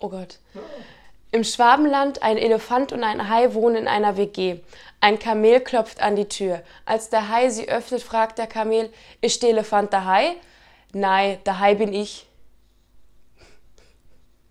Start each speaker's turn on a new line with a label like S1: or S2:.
S1: Oh Gott. Im Schwabenland ein Elefant und ein Hai wohnen in einer WG. Ein Kamel klopft an die Tür. Als der Hai sie öffnet, fragt der Kamel, ist der Elefant der Hai? Nein, der Hai bin ich.